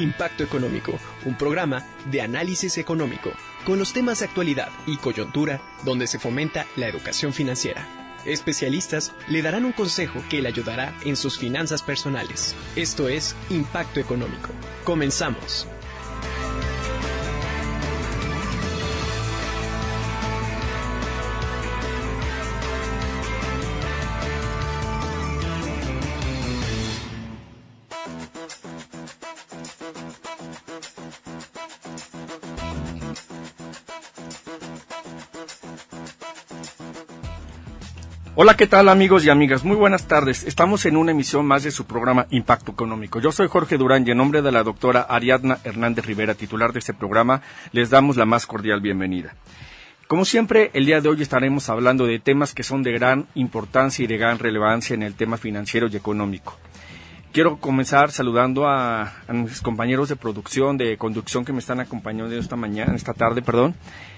Impacto Económico, un programa de análisis económico con los temas de actualidad y coyuntura donde se fomenta la educación financiera. Especialistas le darán un consejo que le ayudará en sus finanzas personales. Esto es Impacto Económico. Comenzamos. Hola, ¿qué tal amigos y amigas? Muy buenas tardes. Estamos en una emisión más de su programa Impacto Económico. Yo soy Jorge Durán y en nombre de la doctora Ariadna Hernández Rivera, titular de este programa, les damos la más cordial bienvenida. Como siempre, el día de hoy estaremos hablando de temas que son de gran importancia y de gran relevancia en el tema financiero y económico. Quiero comenzar saludando a, a mis compañeros de producción, de conducción que me están acompañando esta mañana, esta tarde, perdón.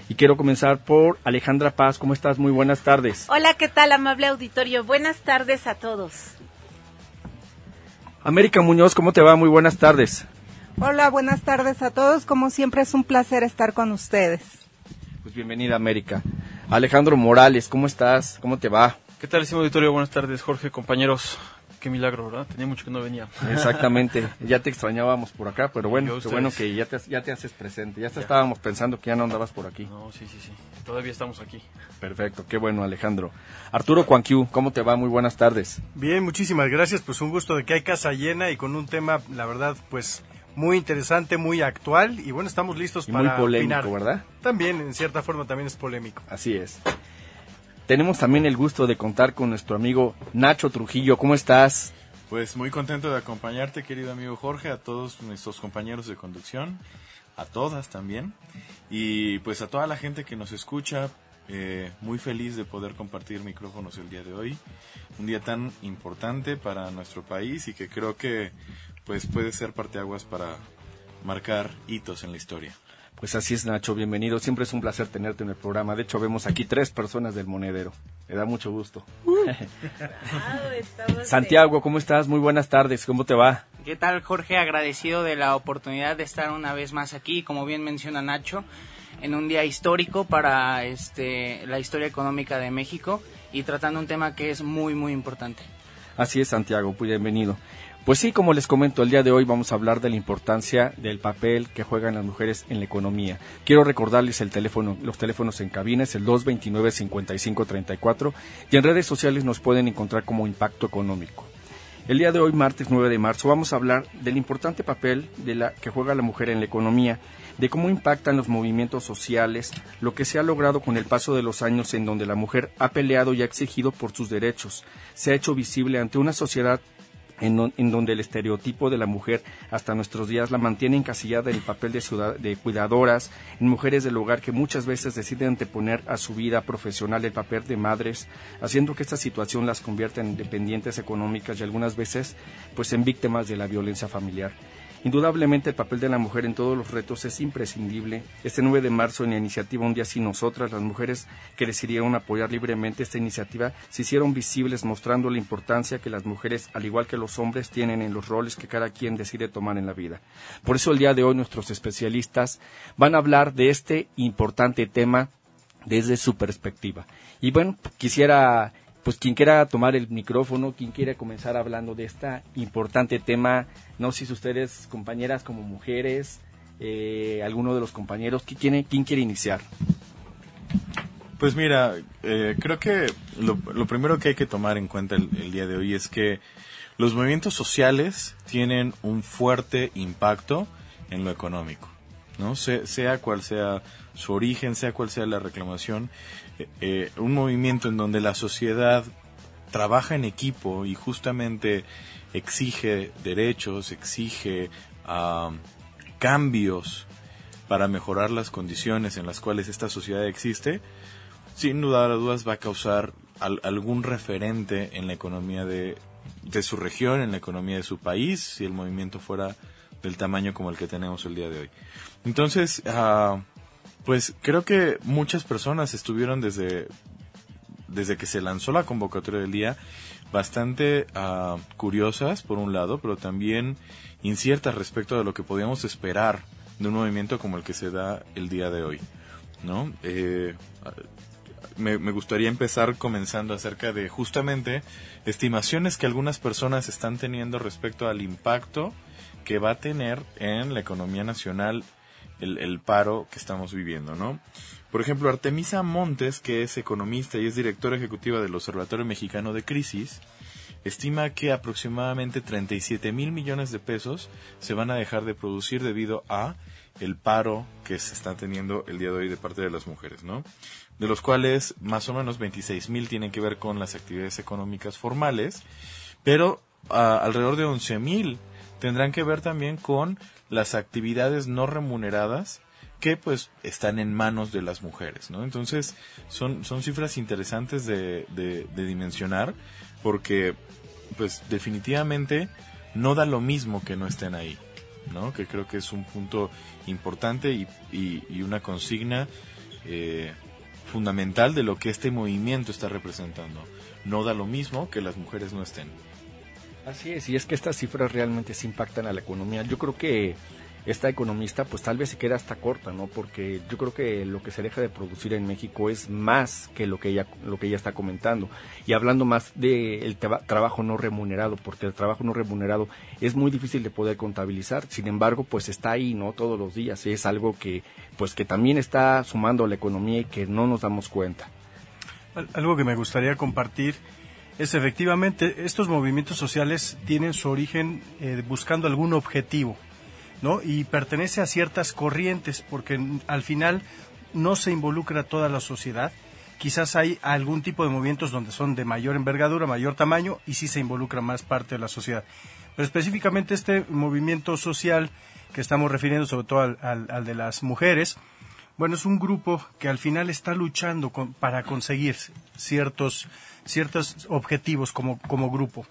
Y quiero comenzar por Alejandra Paz. ¿Cómo estás? Muy buenas tardes. Hola, ¿qué tal, amable auditorio? Buenas tardes a todos. América Muñoz, ¿cómo te va? Muy buenas tardes. Hola, buenas tardes a todos. Como siempre es un placer estar con ustedes. Pues bienvenida, América. Alejandro Morales, ¿cómo estás? ¿Cómo te va? ¿Qué tal, estimado auditorio? Buenas tardes, Jorge, compañeros. Qué milagro, ¿verdad? Tenía mucho que no venía. Exactamente. Ya te extrañábamos por acá, pero bueno, qué bueno que ya te, ya te haces presente. Ya, te estábamos pensando que ya no andabas por aquí. No, sí, sí, sí. Todavía estamos aquí. Perfecto, qué bueno, Alejandro. Arturo Cuanquiu, ¿cómo te va? Muy buenas tardes. Bien, muchísimas gracias. Pues un gusto de que hay casa llena y con un tema, la verdad, pues muy interesante, muy actual. Y bueno, estamos listos Y muy para polémico, opinar. ¿verdad? También, en cierta forma, también es polémico. Así es. Tenemos también el gusto de contar con nuestro amigo Nacho Trujillo. ¿Cómo estás? Pues muy contento de acompañarte, querido amigo Jorge, a todos nuestros compañeros de conducción, a todas también, y pues a toda la gente que nos escucha, eh, muy feliz de poder compartir micrófonos el día de hoy, un día tan importante para nuestro país y que creo que pues puede ser parteaguas para marcar hitos en la historia. Pues así es, Nacho, bienvenido. Siempre es un placer tenerte en el programa. De hecho, vemos aquí tres personas del monedero. Me da mucho gusto. Santiago, ¿cómo estás? Muy buenas tardes. ¿Cómo te va? ¿Qué tal, Jorge? Agradecido de la oportunidad de estar una vez más aquí, como bien menciona Nacho, en un día histórico para este, la historia económica de México y tratando un tema que es muy, muy importante. Así es, Santiago, pues bienvenido. Pues sí, como les comento, el día de hoy vamos a hablar de la importancia del papel que juegan las mujeres en la economía. Quiero recordarles el teléfono, los teléfonos en cabina es el 229-5534 y en redes sociales nos pueden encontrar como Impacto Económico. El día de hoy, martes 9 de marzo, vamos a hablar del importante papel de la que juega la mujer en la economía, de cómo impactan los movimientos sociales, lo que se ha logrado con el paso de los años en donde la mujer ha peleado y ha exigido por sus derechos, se ha hecho visible ante una sociedad en, en donde el estereotipo de la mujer hasta nuestros días la mantiene encasillada en el papel de, de cuidadoras, en mujeres del hogar que muchas veces deciden anteponer a su vida profesional el papel de madres, haciendo que esta situación las convierta en dependientes económicas y algunas veces pues en víctimas de la violencia familiar. Indudablemente el papel de la mujer en todos los retos es imprescindible. Este 9 de marzo en la iniciativa Un día sin nosotras, las mujeres que decidieron apoyar libremente esta iniciativa se hicieron visibles mostrando la importancia que las mujeres, al igual que los hombres, tienen en los roles que cada quien decide tomar en la vida. Por eso el día de hoy nuestros especialistas van a hablar de este importante tema desde su perspectiva. Y bueno, quisiera, pues quien quiera tomar el micrófono, quien quiera comenzar hablando de este importante tema, no sé si ustedes, compañeras como mujeres, eh, alguno de los compañeros, ¿quién quiere, quién quiere iniciar? Pues mira, eh, creo que lo, lo primero que hay que tomar en cuenta el, día de hoy es que los movimientos sociales tienen un fuerte impacto en lo económico, ¿no? Se- sea cual sea su origen, sea cual sea la reclamación, eh, eh, un movimiento en donde la sociedad trabaja en equipo y justamente exige derechos, exige ah, cambios para mejorar las condiciones en las cuales esta sociedad existe, sin lugar a dudas va a causar al- algún referente en la economía de, de su región, en la economía de su país, si el movimiento fuera del tamaño como el que tenemos el día de hoy. Entonces, ah, pues creo que muchas personas estuvieron desde, desde que se lanzó la convocatoria del día bastante ah, curiosas, por un lado, pero también inciertas respecto de lo que podíamos esperar de un movimiento como el que se da el día de hoy. ¿no? Eh, me, gustaría empezar comenzando acerca de justamente estimaciones que algunas personas están teniendo respecto al impacto que va a tener en la economía nacional el, paro que estamos viviendo, ¿no? Por ejemplo, Artemisa Montes, que es economista y es directora ejecutiva del Observatorio Mexicano de Crisis, estima que aproximadamente 37 mil millones de pesos se van a dejar de producir debido a el paro que se está teniendo el día de hoy de parte de las mujeres, ¿no? De los cuales más o menos 26 mil tienen que ver con las actividades económicas formales, pero uh, alrededor de 11 mil tendrán que ver también con las actividades no remuneradas que pues están en manos de las mujeres, ¿no? Entonces son, son cifras interesantes de, de, dimensionar porque pues definitivamente no da lo mismo que no estén ahí, ¿no? Que creo que es un punto importante y, y, y una consigna eh, fundamental de lo que este movimiento está representando. No da lo mismo que las mujeres no estén. Así es, y es que estas cifras realmente se impactan a la economía. Yo creo que esta economista pues tal vez se queda hasta corta, ¿no? Porque yo creo que lo que se deja de producir en México es más que lo que ella lo que ella está comentando y hablando más del de trabajo no remunerado, porque el trabajo no remunerado es muy difícil de poder contabilizar, sin embargo, pues está ahí, ¿no? Todos los días, es algo que pues que también está sumando a la economía y que no nos damos cuenta. Algo que me gustaría compartir es efectivamente estos movimientos sociales tienen su origen eh, buscando algún objetivo ¿no? Y pertenece a ciertas corrientes, porque al final no se involucra toda la sociedad. Quizás hay algún tipo de movimientos donde son de mayor envergadura, mayor tamaño, y sí se involucra más parte de la sociedad. Pero específicamente este movimiento social que estamos refiriendo sobre todo al, al, al de las mujeres, bueno, es un grupo que al final está luchando con, para conseguir ciertos, ciertos objetivos como, como grupo.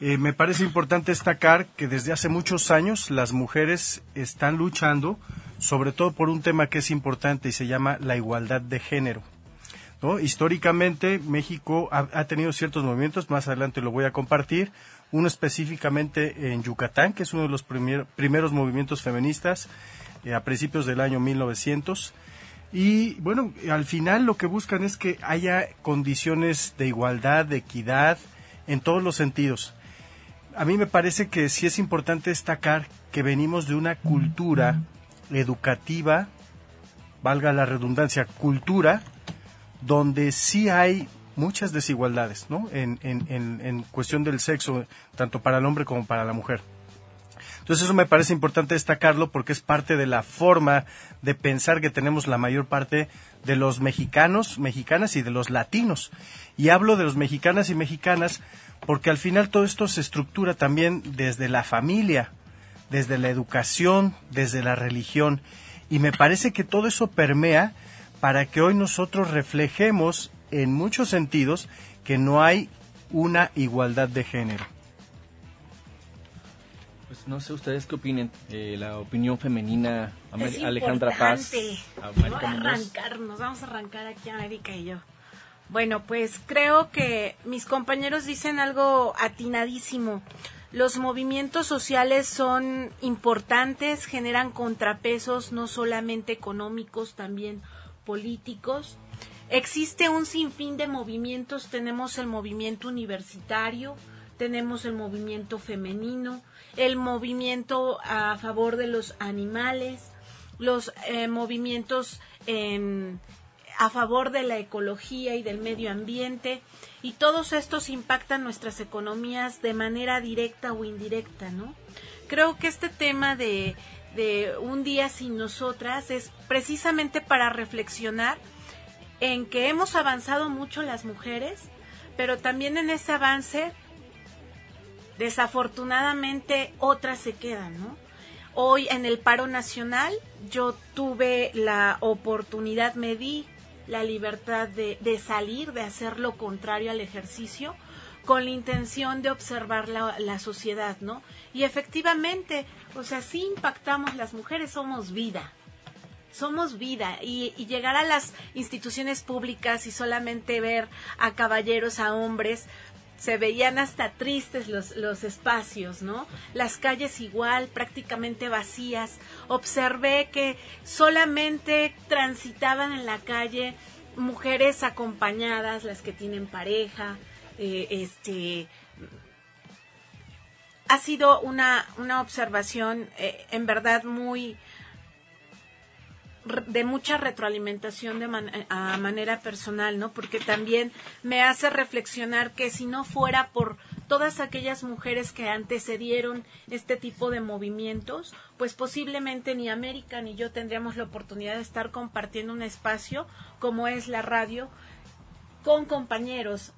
Eh, me parece importante destacar que desde hace muchos años las mujeres están luchando sobre todo por un tema que es importante y se llama la igualdad de género. ¿no? Históricamente México ha, ha, tenido ciertos movimientos, más adelante lo voy a compartir, uno específicamente en Yucatán, que es uno de los primer, primeros movimientos feministas eh, a principios del año 1900. Y bueno, al final lo que buscan es que haya condiciones de igualdad, de equidad, en todos los sentidos a mí me parece que sí es importante destacar que venimos de una cultura educativa, valga la redundancia, cultura, donde sí hay muchas desigualdades, ¿no? En, en, cuestión del sexo, tanto para el hombre como para la mujer. Entonces eso me parece importante destacarlo porque es parte de la forma de pensar que tenemos la mayor parte de los mexicanos, mexicanas y de los latinos. Y hablo de los mexicanas y mexicanas porque al final todo esto se estructura también desde la familia, desde la educación, desde la religión. Y me parece que todo eso permea para que hoy nosotros reflejemos en muchos sentidos que no hay una igualdad de género. Pues no sé ustedes qué opinen, eh, la opinión femenina, es Alejandra Paz. Vamos a arrancar, nos vamos a arrancar aquí América y yo. Bueno, pues creo que mis compañeros dicen algo atinadísimo. Los movimientos sociales son importantes, generan contrapesos no solamente económicos, también políticos. Existe un sinfín de movimientos, tenemos el movimiento universitario, tenemos el movimiento femenino, el movimiento a favor de los animales, los eh, movimientos en a favor de la ecología y del medio ambiente y todos estos impactan nuestras economías de manera directa o indirecta, ¿no? Creo que este tema de un día sin nosotras es precisamente para reflexionar en que hemos avanzado mucho las mujeres, pero también en ese avance desafortunadamente otras se quedan, ¿no? Hoy en el paro nacional yo tuve la oportunidad, me di la libertad de, de, salir, de hacer lo contrario al ejercicio, con la intención de observar la, la, sociedad, ¿no? Y efectivamente, o sea, sí impactamos las mujeres, somos vida. Somos vida y, y llegar a las instituciones públicas y solamente ver a caballeros, a hombres, se veían hasta tristes los, los espacios, ¿no? Las calles igual, prácticamente vacías. Observé que solamente transitaban en la calle mujeres acompañadas, las que tienen pareja, eh, este ha sido una, una observación eh, en verdad muy de mucha retroalimentación de a manera personal, ¿no? Porque también me hace reflexionar que si no fuera por todas aquellas mujeres que antecedieron este tipo de movimientos, pues posiblemente ni América ni yo tendríamos la oportunidad de estar compartiendo un espacio como es la radio con compañeros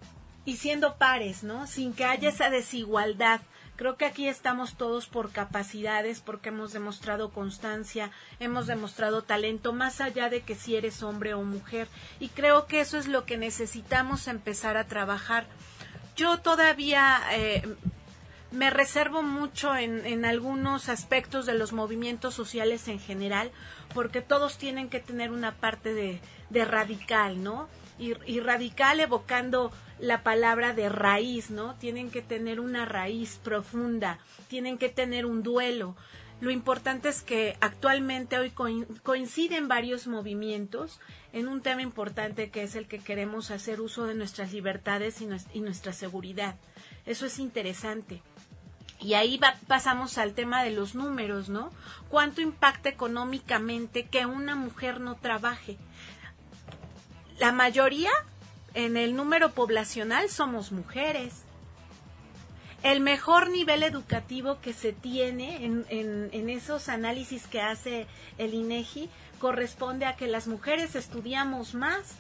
y siendo pares, ¿no? Sin que haya esa desigualdad Creo que aquí estamos todos por capacidades, porque hemos demostrado constancia, hemos demostrado talento, más allá de que si eres hombre o mujer. Y creo que eso es lo que necesitamos empezar a trabajar. Yo todavía eh, me reservo mucho en, en, algunos aspectos de los movimientos sociales en general, porque todos tienen que tener una parte de, de radical, ¿no? Y, radical evocando la palabra de raíz, ¿no? Tienen que tener una raíz profunda, tienen que tener un duelo. Lo importante es que actualmente hoy coinciden varios movimientos en un tema importante que es el que queremos hacer uso de nuestras libertades y, nuestra seguridad. Eso es interesante. Y ahí pasamos al tema de los números, ¿no? ¿Cuánto impacta económicamente que una mujer no trabaje? La mayoría en el número poblacional somos mujeres. El mejor nivel educativo que se tiene en, esos análisis que hace el INEGI corresponde a que las mujeres estudiamos más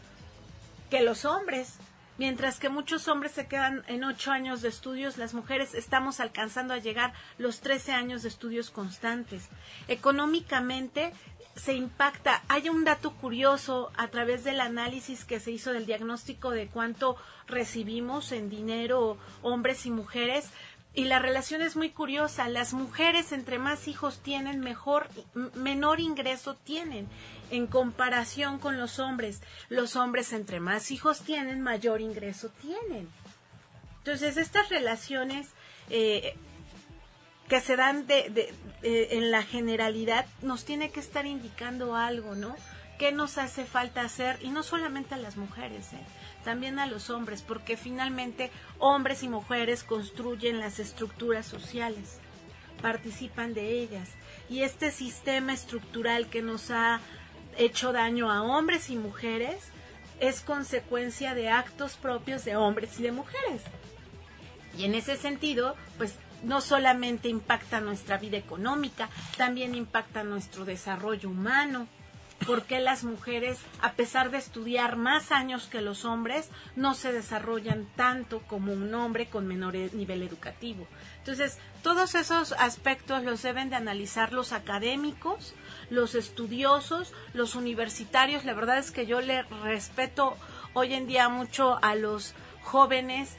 que los hombres. Mientras que muchos hombres se quedan en ocho años de estudios, las mujeres estamos alcanzando a llegar los trece años de estudios constantes. Económicamente se impacta. Hay un dato curioso a través del análisis que se hizo del diagnóstico de cuánto recibimos en dinero hombres y mujeres. Y la relación es muy curiosa. Las mujeres entre más hijos tienen, mejor, menor ingreso tienen en comparación con los hombres. Los hombres entre más hijos tienen, mayor ingreso tienen. Entonces, estas relaciones eh, que se dan de, en la generalidad nos tiene que estar indicando algo, ¿no? ¿Qué nos hace falta hacer? Y no solamente a las mujeres, ¿eh? también a los hombres, porque finalmente hombres y mujeres construyen las estructuras sociales, participan de ellas. Y este sistema estructural que nos ha hecho daño a hombres y mujeres es consecuencia de actos propios de hombres y de mujeres. Y en ese sentido, pues no solamente impacta nuestra vida económica, también impacta nuestro desarrollo humano. porque las mujeres, a pesar de estudiar más años que los hombres, no se desarrollan tanto como un hombre con menor e-, nivel educativo? Entonces, todos esos aspectos los deben de analizar los académicos, los estudiosos, los universitarios. La verdad es que yo le respeto hoy en día mucho a los jóvenes.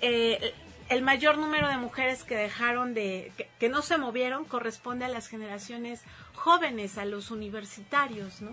Eh, el mayor número de mujeres que dejaron de, que, no se movieron corresponde a las generaciones jóvenes, a los universitarios, ¿no?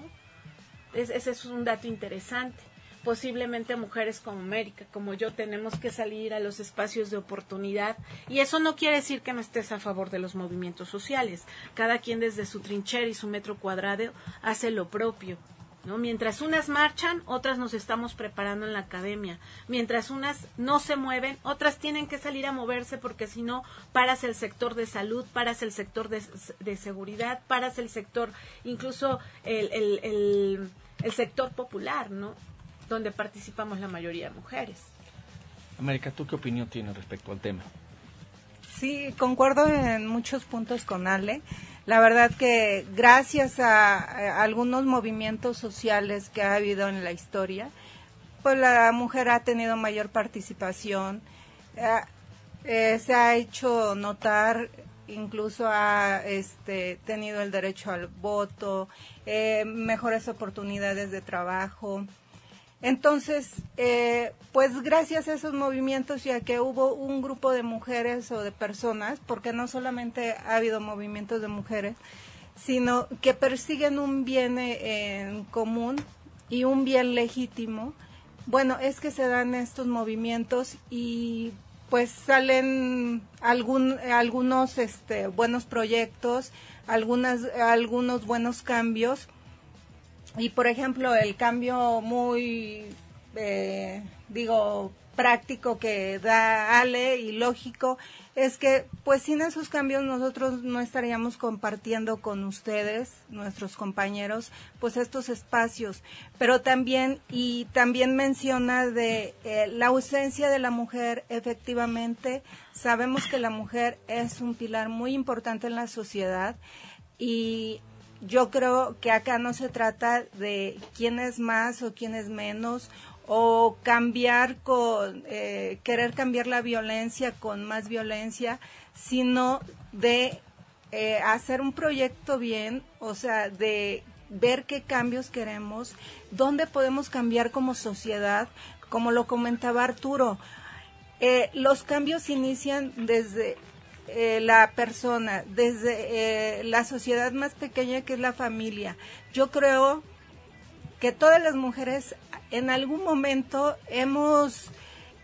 ese es un dato interesante. Posiblemente mujeres como América, como yo, tenemos que salir a los espacios de oportunidad. Y eso no quiere decir que no estés a favor de los movimientos sociales. Cada quien desde su trinchera y su metro cuadrado hace lo propio. ¿No? Mientras unas marchan, otras nos estamos preparando en la academia. Mientras unas no se mueven, otras tienen que salir a moverse porque si no, paras el sector de salud, paras el sector de, seguridad, paras el sector, incluso el, el, el, sector popular, ¿no? Donde participamos la mayoría de mujeres. América, ¿tú qué opinión tienes respecto al tema? Sí, concuerdo en muchos puntos con Ale. La verdad que gracias a, algunos movimientos sociales que ha habido en la historia, pues la mujer ha tenido mayor participación, eh, eh, se ha hecho notar, incluso ha este, tenido el derecho al voto, eh, mejores oportunidades de trabajo, entonces, eh, pues gracias a esos movimientos y a que hubo un grupo de mujeres o de personas, porque no solamente ha habido movimientos de mujeres, sino que persiguen un bien eh, en común y un bien legítimo Bueno, es que se dan estos movimientos y pues salen algún, algunos este, buenos proyectos, algunas, algunos buenos cambios. Y por ejemplo, el cambio muy, eh, digo, práctico que da Ale y lógico es que pues sin esos cambios nosotros no estaríamos compartiendo con ustedes, nuestros compañeros, pues estos espacios. Pero también, y también menciona de eh, la ausencia de la mujer, efectivamente, sabemos que la mujer es un pilar muy importante en la sociedad y yo creo que acá no se trata de quién es más o quién es menos o cambiar con, eh, querer cambiar la violencia con más violencia, sino de eh, hacer un proyecto bien, o sea, de ver qué cambios queremos, dónde podemos cambiar como sociedad, como lo comentaba Arturo. Eh, los cambios inician desde la persona, desde la sociedad más pequeña que es la familia. Yo creo que todas las mujeres en algún momento hemos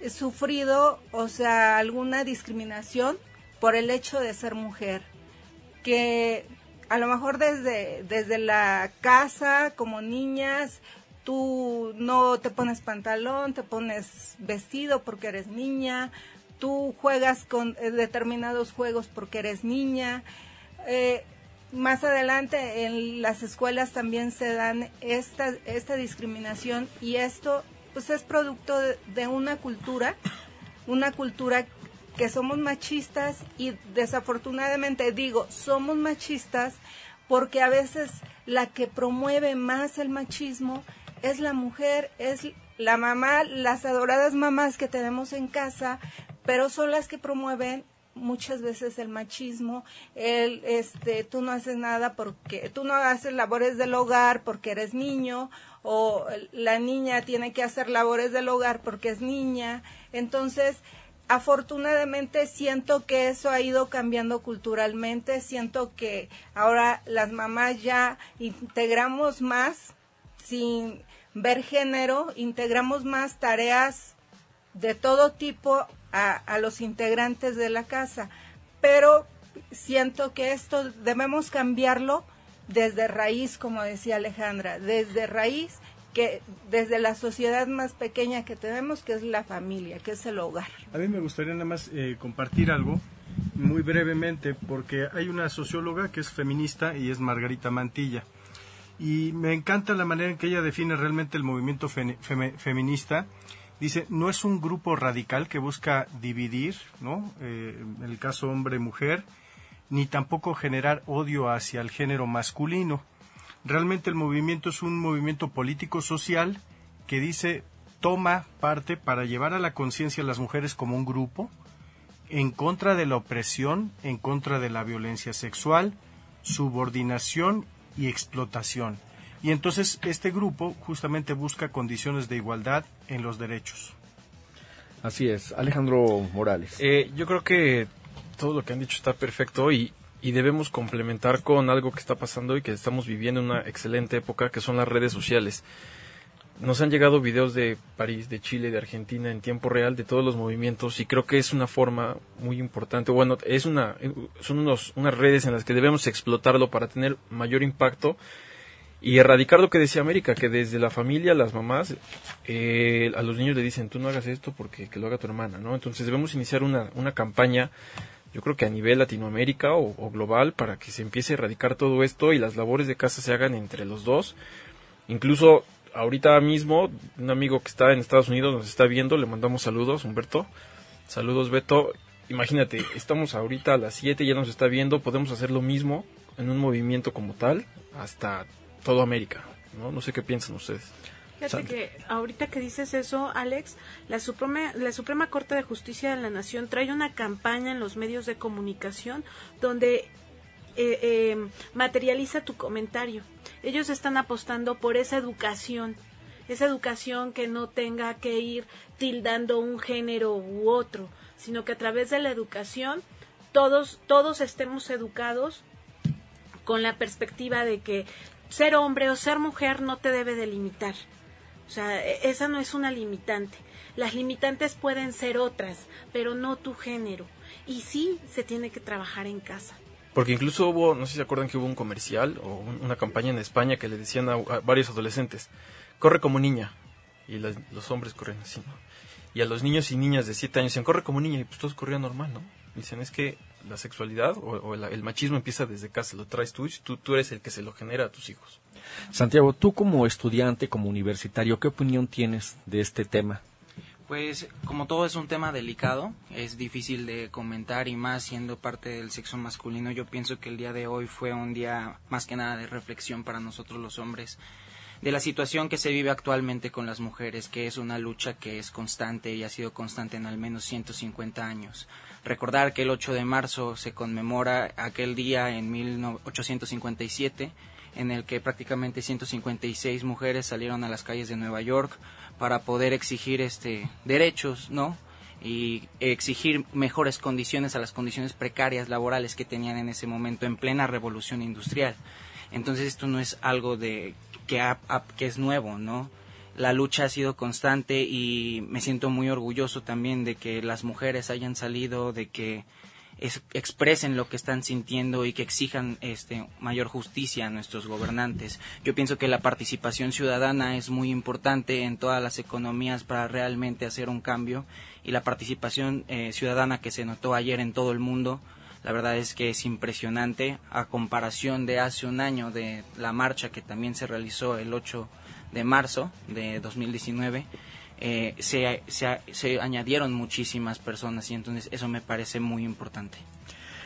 sufrido, o sea, alguna discriminación por el hecho de ser mujer, que a lo mejor desde, desde la casa, como niñas, tú no te pones pantalón, te pones vestido porque eres niña, tú juegas con eh, determinados juegos porque eres niña. Eh, más adelante en las escuelas también se dan esta, esta discriminación y esto pues es producto de, una cultura, una cultura que somos machistas y desafortunadamente digo, somos machistas porque a veces la que promueve más el machismo es la mujer, es la mamá, las adoradas mamás que tenemos en casa, pero son las que promueven muchas veces el machismo, el este tú no haces nada porque tú no haces labores del hogar porque eres niño o la niña tiene que hacer labores del hogar porque es niña. Entonces, afortunadamente siento que eso ha ido cambiando culturalmente, siento que ahora las mamás ya integramos más sin ver género, integramos más tareas de todo tipo a, los integrantes de la casa. Pero siento que esto debemos cambiarlo desde raíz, como decía Alejandra, desde raíz, que desde la sociedad más pequeña que tenemos, que es la familia, que es el hogar. A mí me gustaría nada más eh, compartir algo muy brevemente, porque hay una socióloga que es feminista y es Margarita Mantilla. Y me encanta la manera en que ella define realmente el movimiento feminista Dice, no es un grupo radical que busca dividir, ¿no? Eh, en el caso hombre-mujer, ni tampoco generar odio hacia el género masculino. Realmente el movimiento es un movimiento político-social que dice, toma parte para llevar a la conciencia a las mujeres como un grupo, en contra de la opresión, en contra de la violencia sexual, subordinación y explotación. Y entonces este grupo justamente busca condiciones de igualdad en los derechos. Así es. Alejandro Morales. Eh, yo creo que todo lo que han dicho está perfecto y, y debemos complementar con algo que está pasando y que estamos viviendo en una excelente época, que son las redes sociales. Nos han llegado videos de París, de Chile, de Argentina en tiempo real de todos los movimientos y creo que es una forma muy importante. Bueno, es una, son unos, unas redes en las que debemos explotarlo para tener mayor impacto y erradicar lo que decía América, que desde la familia, las mamás, eh, a los niños le dicen, tú no hagas esto porque que lo haga tu hermana, ¿no? Entonces debemos iniciar una, una campaña, yo creo que a nivel Latinoamérica o, global, para que se empiece a erradicar todo esto y las labores de casa se hagan entre los dos. Incluso ahorita mismo, un amigo que está en Estados Unidos nos está viendo, le mandamos saludos, Humberto. Saludos, Beto. Imagínate, estamos ahorita a las 7, ya nos está viendo, podemos hacer lo mismo en un movimiento como tal, hasta todo América. ¿no? no sé qué piensan ustedes. Fíjate que ahorita que dices eso, Alex, la Suprema, la Suprema Corte de Justicia de la Nación trae una campaña en los medios de comunicación donde eh, eh, materializa tu comentario. Ellos están apostando por esa educación, esa educación que no tenga que ir tildando un género u otro, sino que a través de la educación todos, todos estemos educados con la perspectiva de que ser hombre o ser mujer no te debe delimitar. O sea, e, esa no es una limitante. Las limitantes pueden ser otras, pero no tu género. Y sí se tiene que trabajar en casa. Porque incluso hubo, no sé si se acuerdan que hubo un comercial o una campaña en España que le decían a, varios adolescentes, corre como niña. Y los hombres corren así, ¿no? Y a los niños y niñas de 7 años decían, corre como niña. Y pues todos corrían normal, ¿no? Dicen, es que la sexualidad o, el, machismo empieza desde casa, lo traes tú, y tú, tú eres el que se lo genera a tus hijos. Santiago, tú como estudiante, como universitario, ¿qué opinión tienes de este tema? Pues como todo es un tema delicado, es difícil de comentar y más siendo parte del sexo masculino, yo pienso que el día de hoy fue un día más que nada de reflexión para nosotros los hombres de la situación que se vive actualmente con las mujeres, que es una lucha que es constante y ha sido constante en al menos 150 años. Recordar que el 8 de marzo se conmemora aquel día en 1857 en el que prácticamente 156 mujeres salieron a las calles de Nueva York para poder exigir este derechos, ¿no? y exigir mejores condiciones a las condiciones precarias laborales que tenían en ese momento en plena revolución industrial. Entonces esto no es algo de que, que es nuevo, ¿no? La lucha ha sido constante y me siento muy orgulloso también de que las mujeres hayan salido, de que expresen lo que están sintiendo y que exijan este, mayor justicia a nuestros gobernantes. Yo pienso que la participación ciudadana es muy importante en todas las economías para realmente hacer un cambio y la participación eh, ciudadana que se notó ayer en todo el mundo, la verdad es que es impresionante a comparación de hace un año de la marcha que también se realizó el 8 de marzo de 2019 eh, se, se, añadieron muchísimas personas y entonces eso me parece muy importante.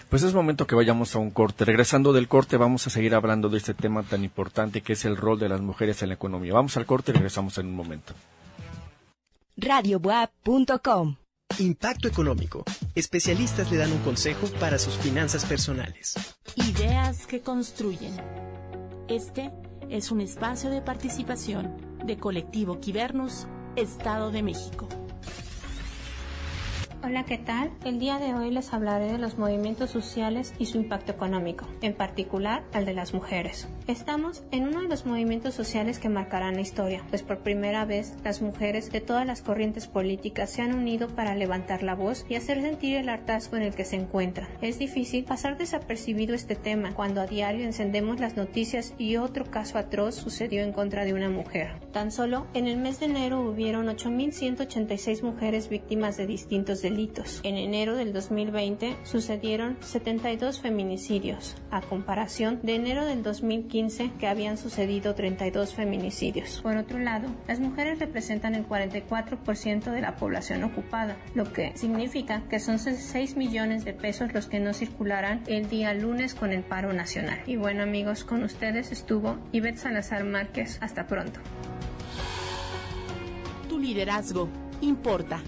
Pues es momento que vayamos a un corte. Regresando del corte vamos a seguir hablando de este tema tan importante que es el rol de las mujeres en la economía. Vamos al corte y regresamos en un momento. Radiobuap.com Impacto económico. Especialistas le dan un consejo para sus finanzas personales. Ideas que construyen. Este es un espacio de participación de Colectivo Quibernus Estado de México. Hola, ¿qué tal? El día de hoy les hablaré de los movimientos sociales y su impacto económico, en particular al de las mujeres. Estamos en uno de los movimientos sociales que marcarán la historia, pues por primera vez las mujeres de todas las corrientes políticas se han unido para levantar la voz y hacer sentir el hartazgo en el que se encuentran. Es difícil pasar desapercibido este tema cuando a diario encendemos las noticias y otro caso atroz sucedió en contra de una mujer. Tan solo en el mes de enero hubieron 8.186 mujeres víctimas de distintos delitos. En enero del 2020 sucedieron 72 feminicidios, a comparación de enero del 2015 que habían sucedido 32 feminicidios. Por otro lado, las mujeres representan el 44% de la población ocupada, lo que significa que son 6 millones de pesos los que no circularán el día lunes con el paro nacional. Y bueno amigos, con ustedes estuvo Ivette Salazar Márquez. Hasta pronto. Tu liderazgo importa.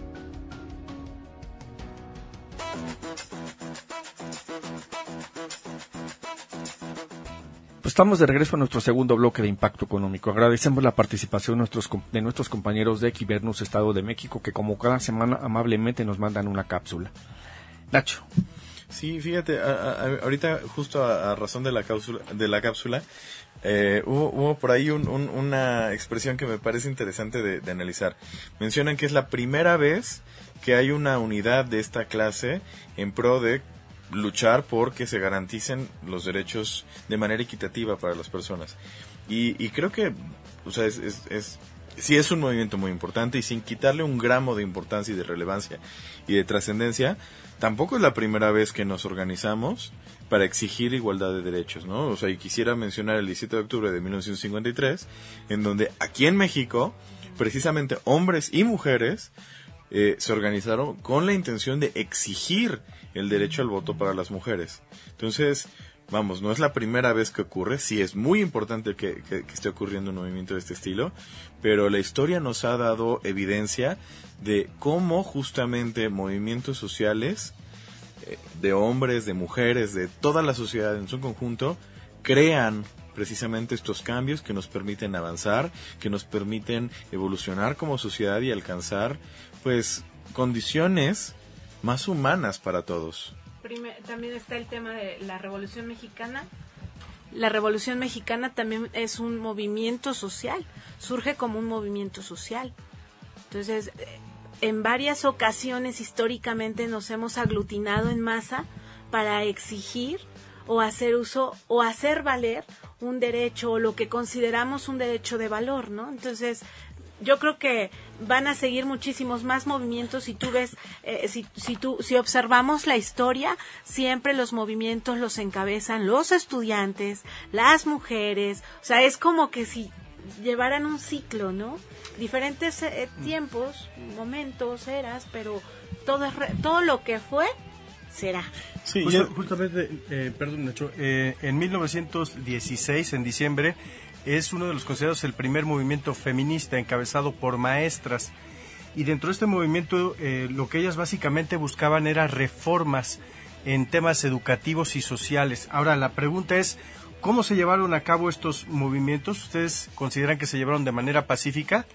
Estamos de regreso a nuestro segundo bloque de impacto económico. Agradecemos la participación de nuestros, de nuestros compañeros de Equibernus Estado de México que como cada semana amablemente nos mandan una cápsula. Nacho. Sí, fíjate, ahorita justo a, razón de la cápsula, de la cápsula eh, hubo, por ahí una expresión que me parece interesante de analizar. Mencionan que es la primera vez que hay una unidad de esta clase en pro de luchar por que se garanticen los derechos de manera equitativa para las personas. Y, creo que, o sea, es, es, sí es un movimiento muy importante y sin quitarle un gramo de importancia y de relevancia y de trascendencia, tampoco es la primera vez que nos organizamos para exigir igualdad de derechos, ¿no? O sea, y quisiera mencionar el 17 de octubre de 1953, en donde aquí en México, precisamente hombres y mujeres eh, se organizaron con la intención de exigir el derecho al voto para las mujeres. Entonces, vamos, no es la primera vez que ocurre, sí es muy importante que, esté ocurriendo un movimiento de este estilo, pero la historia nos ha dado evidencia de cómo justamente movimientos sociales eh, de hombres, de mujeres, de toda la sociedad en su conjunto, crean precisamente estos cambios que nos permiten avanzar, que nos permiten evolucionar como sociedad y alcanzar pues condiciones más humanas para todos. también está el tema de la Revolución Mexicana. La Revolución Mexicana también es un movimiento social. surge como un movimiento social. Entonces, eh, en varias ocasiones históricamente nos hemos aglutinado en masa para exigir o hacer uso o hacer valer un derecho o lo que consideramos un derecho de valor, ¿no? Entonces, yo creo que van a seguir muchísimos más movimientos si tú ves eh, si, si tú si observamos la historia siempre los movimientos los encabezan los estudiantes las mujeres o sea es como que si llevaran un ciclo no diferentes eh, tiempos momentos eras pero todo es todo lo que fue será. Sí, justamente, eh, perdón, Nacho, eh, en 1916, en diciembre, es uno de los considerados el primer movimiento feminista encabezado por maestras. Y dentro de este movimiento eh, lo que ellas básicamente buscaban era reformas en temas educativos y sociales. Ahora, la pregunta es, ¿cómo se llevaron a cabo estos movimientos? ¿Ustedes consideran que se llevaron de manera pacífica?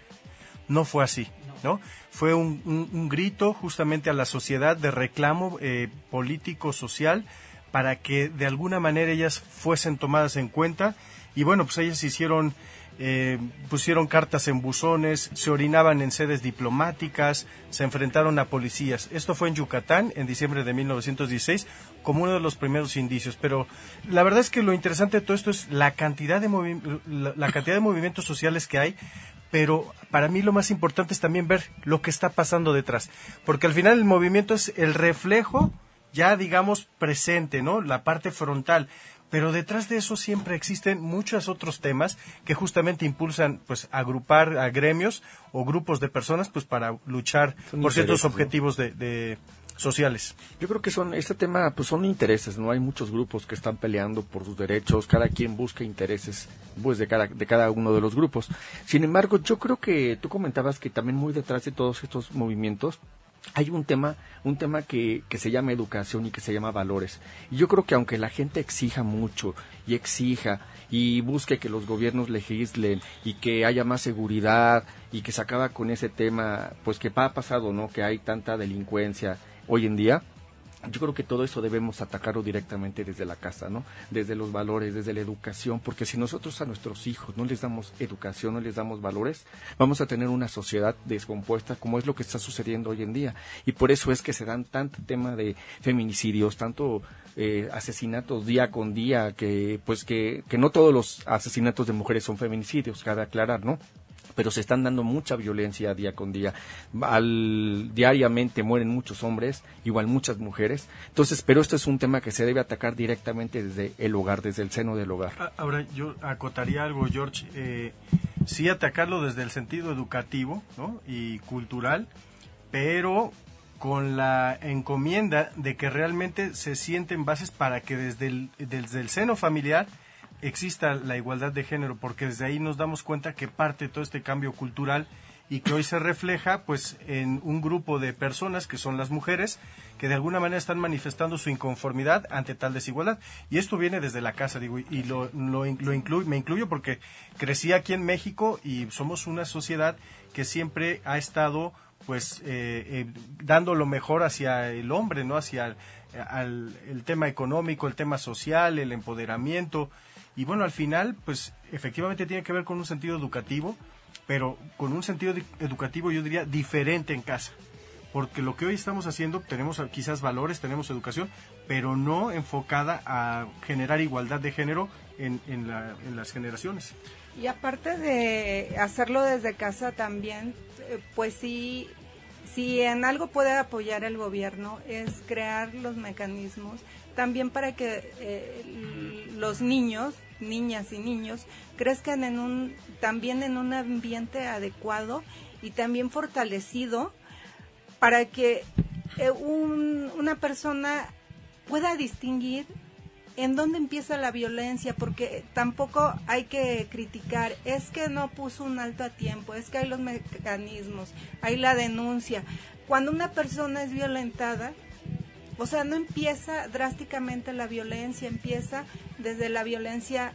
No fue así. ¿no? Fue un, grito justamente a la sociedad de reclamo eh, político, social, para que de alguna manera ellas fuesen tomadas en cuenta. Y bueno, pues ellas hicieron, eh, pusieron cartas en buzones, se orinaban en sedes diplomáticas, se enfrentaron a policías. Esto fue en Yucatán en diciembre de 1916 como uno de los primeros indicios. Pero la verdad es que lo interesante de todo esto es la cantidad de, la cantidad de movimientos sociales que hay, pero para mí lo más importante es también ver lo que está pasando detrás, porque al final el movimiento es el reflejo ya digamos presente, ¿no? La parte frontal, pero detrás de eso siempre existen muchos otros temas que justamente impulsan pues agrupar a gremios o grupos de personas pues para luchar por ciertos objetivos de sociales. Yo creo que son este tema pues son intereses, no hay muchos grupos que están peleando por sus derechos, cada quien busca intereses pues de cada de cada uno de los grupos. Sin embargo, yo creo que tú comentabas que también muy detrás de todos estos movimientos hay un tema, un tema que, que se llama educación y que se llama valores. Y yo creo que aunque la gente exija mucho y exija y busque que los gobiernos legislen y que haya más seguridad y que se acaba con ese tema, pues que ha pasado, ¿no? Que hay tanta delincuencia hoy en día, yo creo que todo eso debemos atacarlo directamente desde la casa, ¿no? Desde los valores, desde la educación, porque si nosotros a nuestros hijos no les damos educación, no les damos valores, vamos a tener una sociedad descompuesta como es lo que está sucediendo hoy en día. Y por eso es que se dan tanto tema de feminicidios, tanto eh, asesinatos día con día, que pues que, que no todos los asesinatos de mujeres son feminicidios, cabe aclarar, ¿no? Pero se están dando mucha violencia día con día. Diariamente mueren muchos hombres, igual muchas mujeres. Entonces, pero esto es un tema que se debe atacar directamente desde el hogar, desde el seno del hogar. Ah, ahora, yo acotaría algo, George. Eh, sí atacarlo desde el sentido educativo y cultural, pero con la encomienda de que realmente se sienten bases para que desde el, desde el seno familiar exista la igualdad de género, porque desde ahí nos damos cuenta que parte todo este cambio cultural y que hoy se refleja pues en un grupo de personas que son las mujeres que de alguna manera están manifestando su inconformidad ante tal desigualdad. Y esto viene desde la casa digo y lo, lo, lo me incluyo porque crecí aquí en México y somos una sociedad que siempre ha estado pues eh, eh, dando lo mejor hacia el hombre no hacia el tema económico el tema social el empoderamiento y bueno, al final, pues efectivamente tiene que ver con un sentido educativo, pero con un sentido educativo yo diría diferente en casa. Porque lo que hoy estamos haciendo, tenemos quizás valores, tenemos educación, pero no enfocada a generar igualdad de género en, en, en las generaciones. Y aparte de hacerlo desde casa también, eh, pues sí, si en algo puede apoyar el gobierno es crear los mecanismos también para que eh, los niños niñas y niños crezcan en un, también en un ambiente adecuado y también fortalecido para que eh, una persona pueda distinguir en dónde empieza la violencia, porque tampoco hay que criticar, es que no puso un alto a tiempo, es que hay los mecanismos, hay la denuncia. Cuando una persona es violentada, o sea, no empieza drásticamente la violencia, empieza desde la violencia,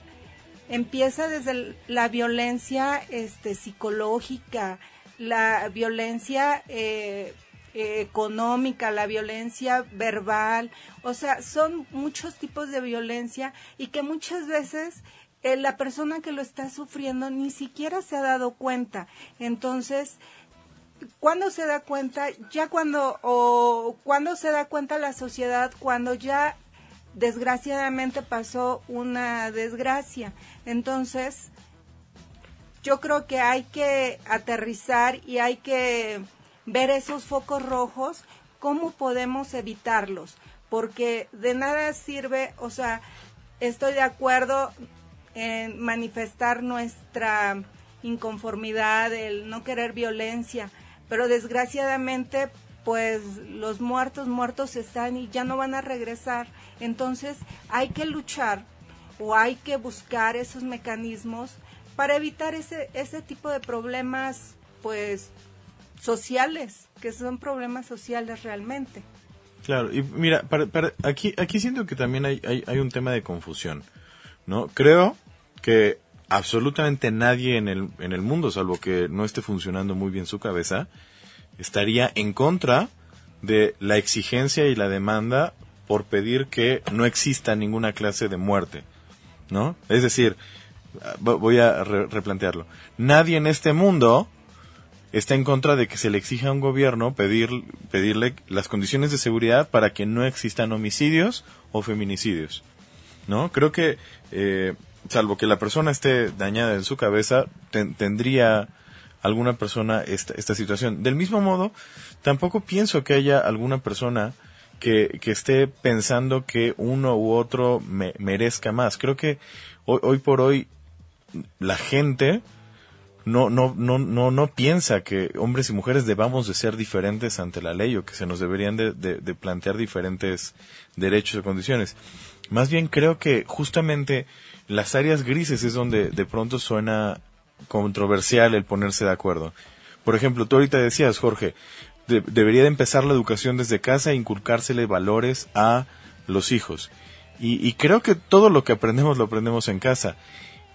empieza desde la violencia este, psicológica, la violencia eh, económica, la violencia verbal, o sea, son muchos tipos de violencia y que muchas veces eh, la persona que lo está sufriendo ni siquiera se ha dado cuenta. Entonces, ¿cuándo se da cuenta? Ya cuando, o cuando se da cuenta la sociedad, cuando ya desgraciadamente pasó una desgracia. Entonces, yo creo que hay que aterrizar y hay que ver esos focos rojos, cómo podemos evitarlos, porque de nada sirve, o sea, estoy de acuerdo en manifestar nuestra inconformidad, el no querer violencia, pero desgraciadamente pues los muertos muertos están y ya no van a regresar. Entonces hay que luchar o hay que buscar esos mecanismos para evitar ese, ese tipo de problemas pues sociales, que son problemas sociales realmente. Claro, y mira, para, aquí, aquí siento que también hay, hay, hay un tema de confusión, ¿no? Creo que absolutamente nadie en el, en el mundo, salvo que no esté funcionando muy bien su cabeza, estaría en contra de la exigencia y la demanda por pedir que no exista ninguna clase de muerte, ¿no? Es decir, voy a replantearlo. Nadie en este mundo está en contra de que se le exija a un gobierno pedir, pedirle las condiciones de seguridad para que no existan homicidios o feminicidios. ¿No? Creo que, eh, salvo que la persona esté dañada en su cabeza, tendría alguna persona esta, esta situación. Del mismo modo, tampoco pienso que haya alguna persona que, esté pensando que uno u otro me, merezca más. Creo que hoy, hoy por hoy la gente no, no, no, no, no piensa que hombres y mujeres debamos de ser diferentes ante la ley o que se nos deberían de, de, plantear diferentes derechos o condiciones. Más bien creo que justamente las áreas grises es donde de pronto suena controversial el ponerse de acuerdo. Por ejemplo, tú ahorita decías, Jorge, debería de empezar la educación desde casa e inculcársele valores a los hijos. Y, y creo que todo lo que aprendemos lo aprendemos en casa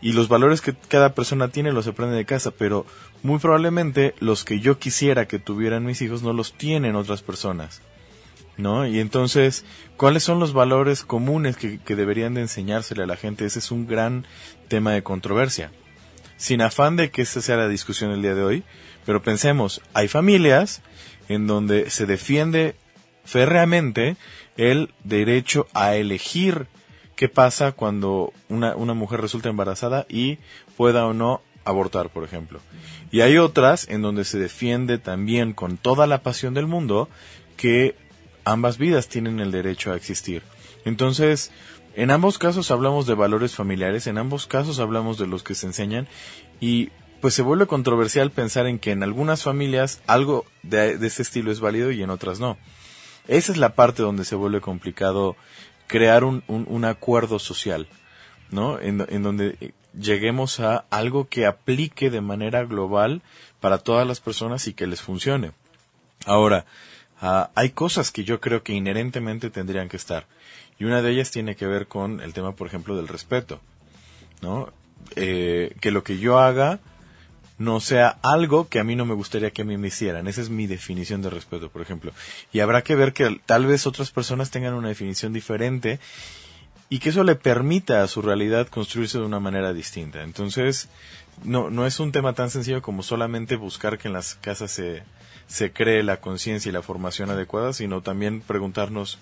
y los valores que cada persona tiene los aprende de casa, pero muy probablemente los que yo quisiera que tuvieran mis hijos no los tienen otras personas. ¿No? Y entonces, ¿cuáles son los valores comunes que, que deberían de enseñársele a la gente? Ese es un gran tema de controversia. Sin afán de que esa sea la discusión el día de hoy, pero pensemos, hay familias en donde se defiende férreamente el derecho a elegir qué pasa cuando una, una mujer resulta embarazada y pueda o no abortar, por ejemplo. Y hay otras en donde se defiende también con toda la pasión del mundo que ambas vidas tienen el derecho a existir. Entonces, en ambos casos hablamos de valores familiares, en ambos casos hablamos de los que se enseñan y pues se vuelve controversial pensar en que en algunas familias algo de, ese estilo es válido y en otras no. Esa es la parte donde se vuelve complicado crear un, acuerdo social, ¿no? En, donde lleguemos a algo que aplique de manera global para todas las personas y que les funcione. Ahora, ah, hay cosas que yo creo que inherentemente tendrían que estar. Y una de ellas tiene que ver con el tema, por ejemplo, del respeto, ¿no? Eh, que lo que yo haga no sea algo que a mí no me gustaría que a mí me hicieran. Esa es mi definición de respeto, por ejemplo. Y habrá que ver que tal vez otras personas tengan una definición diferente y que eso le permita a su realidad construirse de una manera distinta. Entonces, no, no es un tema tan sencillo como solamente buscar que en las casas se, se cree la conciencia y la formación adecuada, sino también preguntarnos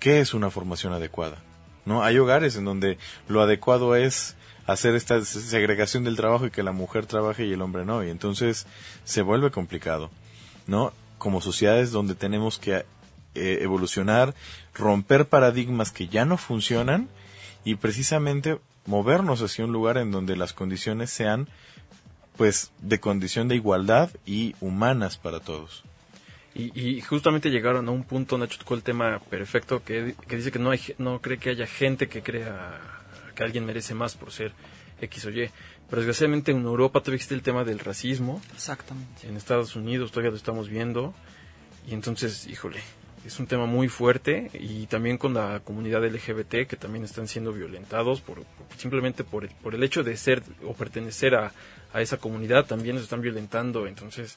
qué es una formación adecuada. ¿No? Hay hogares en donde lo adecuado es hacer esta segregación del trabajo y que la mujer trabaje y el hombre no. Y entonces se vuelve complicado, ¿no? Como sociedades donde tenemos que eh, evolucionar, romper paradigmas que ya no funcionan y precisamente movernos hacia un lugar en donde las condiciones sean pues de condición de igualdad y humanas para todos. Y, justamente llegaron a un punto, Nacho tocó el tema perfecto, que, que dice que no, hay, no cree que haya gente que crea que alguien merece más por ser X o Y. Pero desgraciadamente en Europa todavía existe el tema del racismo. Exactamente. En Estados Unidos todavía lo estamos viendo. Y entonces, híjole, es un tema muy fuerte y también con la comunidad LGBT que también están siendo violentados por, simplemente por el, por el hecho de ser o pertenecer a, a esa comunidad también los están violentando. Entonces,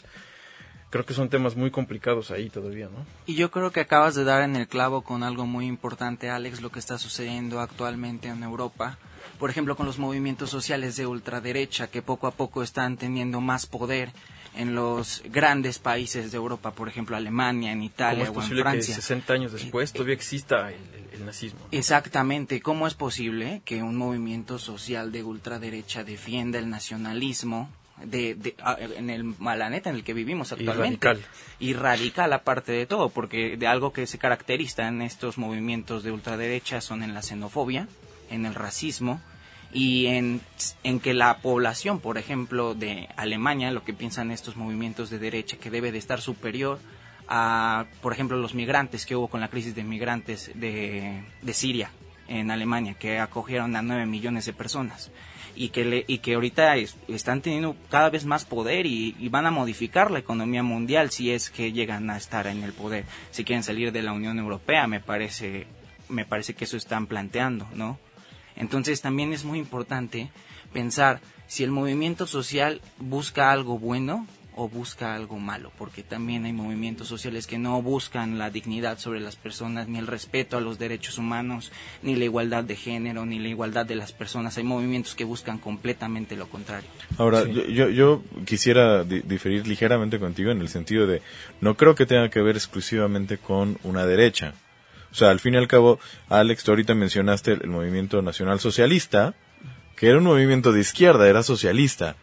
creo que son temas muy complicados ahí todavía, ¿no? Y yo creo que acabas de dar en el clavo con algo muy importante, Alex, lo que está sucediendo actualmente en Europa. Por ejemplo, con los movimientos sociales de ultraderecha que poco a poco están teniendo más poder en los grandes países de Europa, por ejemplo, Alemania, en Italia ¿Cómo es o posible en Francia. que 60 años después todavía exista el, el- el nazismo? Exactamente. ¿Cómo es posible que un movimiento social de ultraderecha defienda el nacionalismo de, de- en el planeta en el que vivimos Y actualmente? radical. Y radical aparte de todo, porque de algo que se caracteriza en estos movimientos de ultraderecha son en la xenofobia, en el racismo y en, en que la población, por ejemplo, de Alemania, lo que piensan estos movimientos de derecha, que debe de estar superior a, por ejemplo, los migrantes que hubo con la crisis de migrantes de, Siria en Alemania, que acogieron a 9 millones de personas y que, le, y que ahorita es- están teniendo cada vez más poder y, y van a modificar la economía mundial si es que llegan a estar en el poder. Si quieren salir de la Unión Europea, me parece, me parece que eso están planteando, ¿no? Entonces también es muy importante pensar si el movimiento social busca algo bueno o busca algo malo, porque también hay movimientos sociales que no buscan la dignidad sobre las personas, ni el respeto a los derechos humanos, ni la igualdad de género, ni la igualdad de las personas. Hay movimientos que buscan completamente lo contrario. Ahora, yo, yo, yo quisiera di- diferir ligeramente contigo en el sentido de, no creo que tenga que ver exclusivamente con una derecha. O sea, al fin y al cabo, Alex, tú ahorita mencionaste el, el movimiento nacional socialista, que era un movimiento de izquierda, era socialista.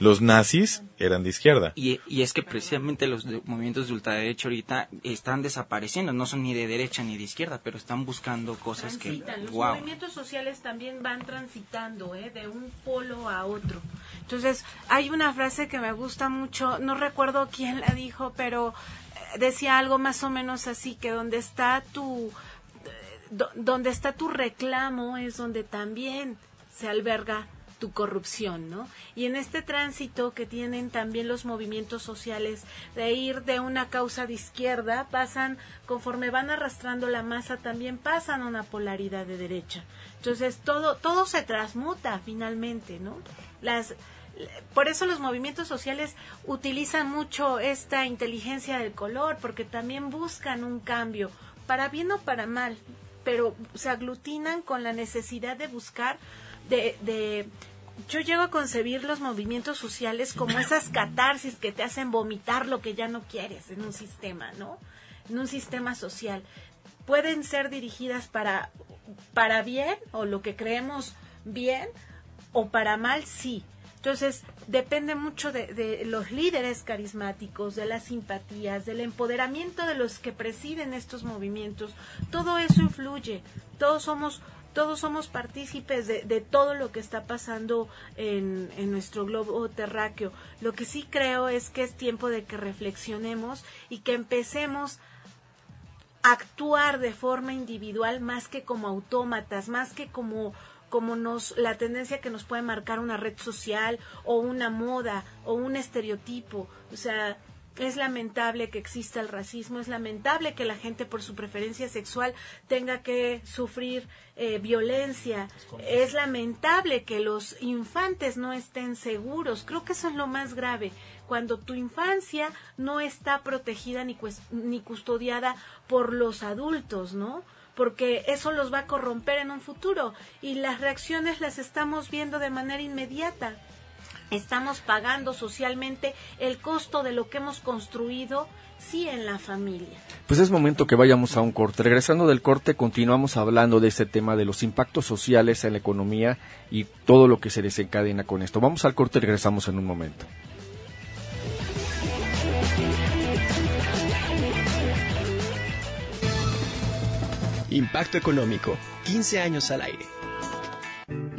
Los nazis eran de izquierda. Y, y es que precisamente los de- movimientos de ultraderecha ahorita están desapareciendo, no son ni de derecha ni de izquierda, pero están buscando cosas que, Transitan. Los wow. movimientos sociales también van transitando ¿eh? de un polo a otro. Entonces, hay una frase que me gusta mucho, no recuerdo quién la dijo, pero eh, decía algo más o menos así, que donde está tu, eh, do- donde está tu reclamo es donde también se alberga tu corrupción, ¿no? Y en este tránsito que tienen también los movimientos sociales de ir de una causa de izquierda, pasan, conforme van arrastrando la masa, también pasan a una polaridad de derecha. Entonces, todo, todo se transmuta finalmente, ¿no? Las, por eso los movimientos sociales utilizan mucho esta inteligencia del color, porque también buscan un cambio, para bien o para mal, pero se aglutinan con la necesidad de buscar, de, de yo llego a concebir los movimientos sociales como esas catarsis que te hacen vomitar lo que ya no quieres en un sistema, ¿no? En un sistema social. Pueden ser dirigidas para, para bien o lo que creemos bien o para mal, sí. Entonces, depende mucho de, de los líderes carismáticos, de las simpatías, del empoderamiento de los que presiden estos movimientos. Todo eso influye. Todos somos todos somos partícipes de, de todo lo que está pasando en, nuestro globo terráqueo. Lo que sí creo es que es tiempo de que reflexionemos y que empecemos a actuar de forma individual más que como autómatas, más que como como nos la tendencia que nos puede marcar una red social o una moda o un estereotipo, o sea, es lamentable que exista el racismo, es lamentable que la gente por su preferencia sexual tenga que sufrir eh, violencia, es lamentable que los infantes no estén seguros, creo que eso es lo más grave, cuando tu infancia no está protegida ni, ni custodiada por los adultos, ¿no? porque eso los va a corromper en un futuro. Y las reacciones las estamos viendo de manera inmediata. Estamos pagando socialmente el costo de lo que hemos construido, sí, en la familia. Pues es momento que vayamos a un corte. Regresando del corte, continuamos hablando de este tema de los impactos sociales en la economía y todo lo que se desencadena con esto. Vamos al corte y regresamos en un momento. Impacto económico, 15 años al aire.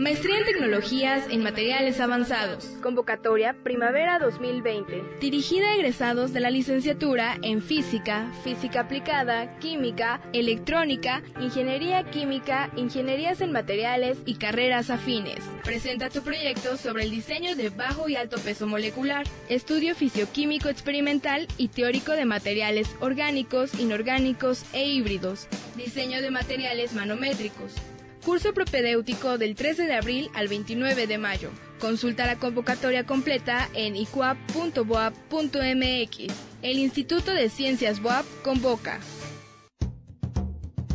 Maestría en Tecnologías en Materiales Avanzados. Convocatoria Primavera 2020. Dirigida a egresados de la licenciatura en Física, Física aplicada, Química, Electrónica, Ingeniería Química, Ingenierías en Materiales y carreras afines. Presenta tu proyecto sobre el diseño de bajo y alto peso molecular, Estudio Fisioquímico Experimental y Teórico de Materiales Orgánicos, Inorgánicos e Híbridos. diseño de materiales manométricos, Curso propedéutico del 13 de abril al 29 de mayo. Consulta la convocatoria completa en icuap.boap.mx. El Instituto de Ciencias BOAP convoca.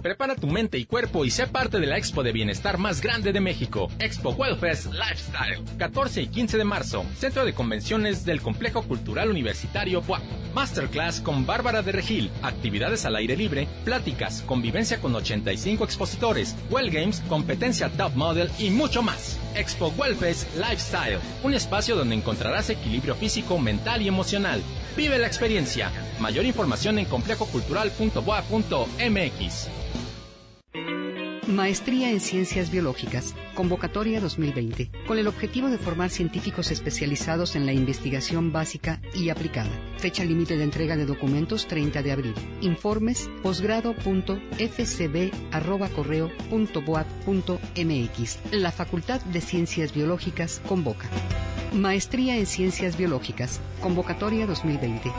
Prepara tu mente y cuerpo y sé parte de la expo de bienestar más grande de México, Expo Wellfest Lifestyle, 14 y 15 de marzo, Centro de Convenciones del Complejo Cultural Universitario PUAP. Masterclass con Bárbara de Regil, actividades al aire libre, pláticas, convivencia con 85 expositores, Well Games, competencia Top Model y mucho más. Expo Wellfest Lifestyle, un espacio donde encontrarás equilibrio físico, mental y emocional. Vive la experiencia. Mayor información en complejocultural.boa.mx. Maestría en Ciencias Biológicas, convocatoria 2020, con el objetivo de formar científicos especializados en la investigación básica y aplicada. Fecha límite de entrega de documentos 30 de abril. Informes posgrado.fcb.correo.boat.mx. La Facultad de Ciencias Biológicas convoca. Maestría en Ciencias Biológicas, convocatoria 2020.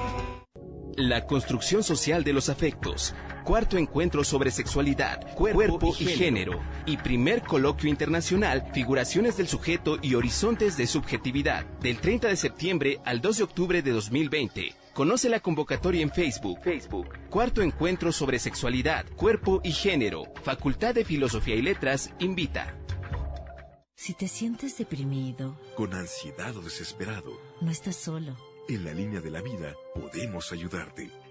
La construcción social de los afectos. Cuarto encuentro sobre sexualidad, cuerpo, y, género. Y primer coloquio internacional, figuraciones del sujeto y horizontes de subjetividad. Del 30 de septiembre al 2 de octubre de 2020. Conoce la convocatoria en Facebook. Facebook. Cuarto encuentro sobre sexualidad, cuerpo y género. Facultad de Filosofía y Letras invita. Si te sientes deprimido, con ansiedad o desesperado, no estás solo. En la línea de la vida podemos ayudarte.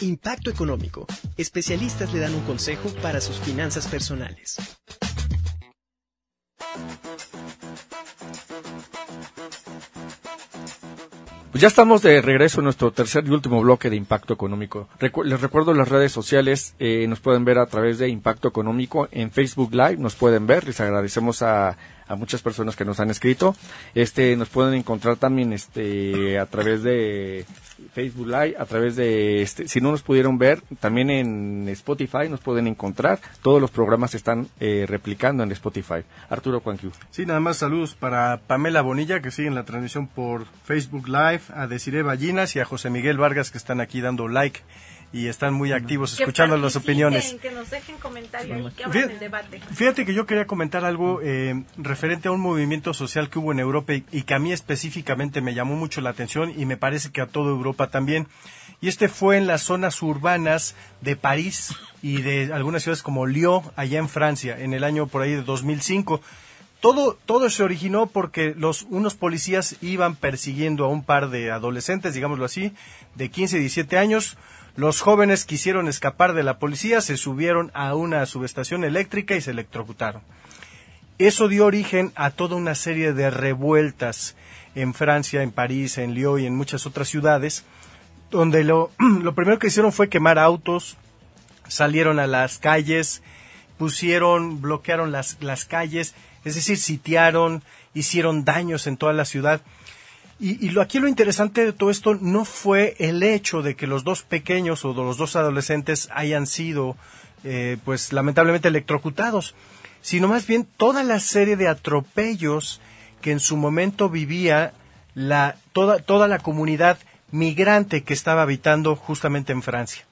Impacto económico. Especialistas le dan un consejo para sus finanzas personales. Pues ya estamos de regreso en nuestro tercer y último bloque de Impacto Económico. les recuerdo las redes sociales, eh, nos pueden ver a través de Impacto Económico en Facebook Live, nos pueden ver, les agradecemos a, a muchas personas que nos han escrito. Este, nos pueden encontrar también este, a través de Facebook Live, a través de, este, si no nos pudieron ver, también en Spotify nos pueden encontrar. Todos los programas se están eh, replicando en Spotify. Arturo Cuanquiu. Sí, nada más saludos para Pamela Bonilla, que sigue en la transmisión por Facebook Live, a Desiree Ballinas y a José Miguel Vargas, que están aquí dando like y están muy activos escuchando las opiniones. Que nos dejen comentarios y que abran el debate. Fíjate que yo quería comentar algo eh, referente a un movimiento social que hubo en Europa y, y, que a mí específicamente me llamó mucho la atención y me parece que a toda Europa también. Y este fue en las zonas urbanas de París y de algunas ciudades como Lyon, allá en Francia, en el año por ahí de 2005. Todo, todo se originó porque los, unos policías iban persiguiendo a un par de adolescentes, digámoslo así, de 15 y 17 años, los jóvenes quisieron escapar de la policía, se subieron a una subestación eléctrica y se electrocutaron. Eso dio origen a toda una serie de revueltas en Francia, en París, en Lyon y en muchas otras ciudades, donde lo, lo primero que hicieron fue quemar autos, salieron a las calles, pusieron, bloquearon las, las calles, es decir, sitiaron, hicieron daños en toda la ciudad. Y, lo, aquí lo interesante de todo esto no fue el hecho de que los dos pequeños o los dos adolescentes hayan sido, eh, pues lamentablemente electrocutados, sino más bien toda la serie de atropellos que en su momento vivía la, toda, toda la comunidad migrante que estaba habitando justamente en Francia.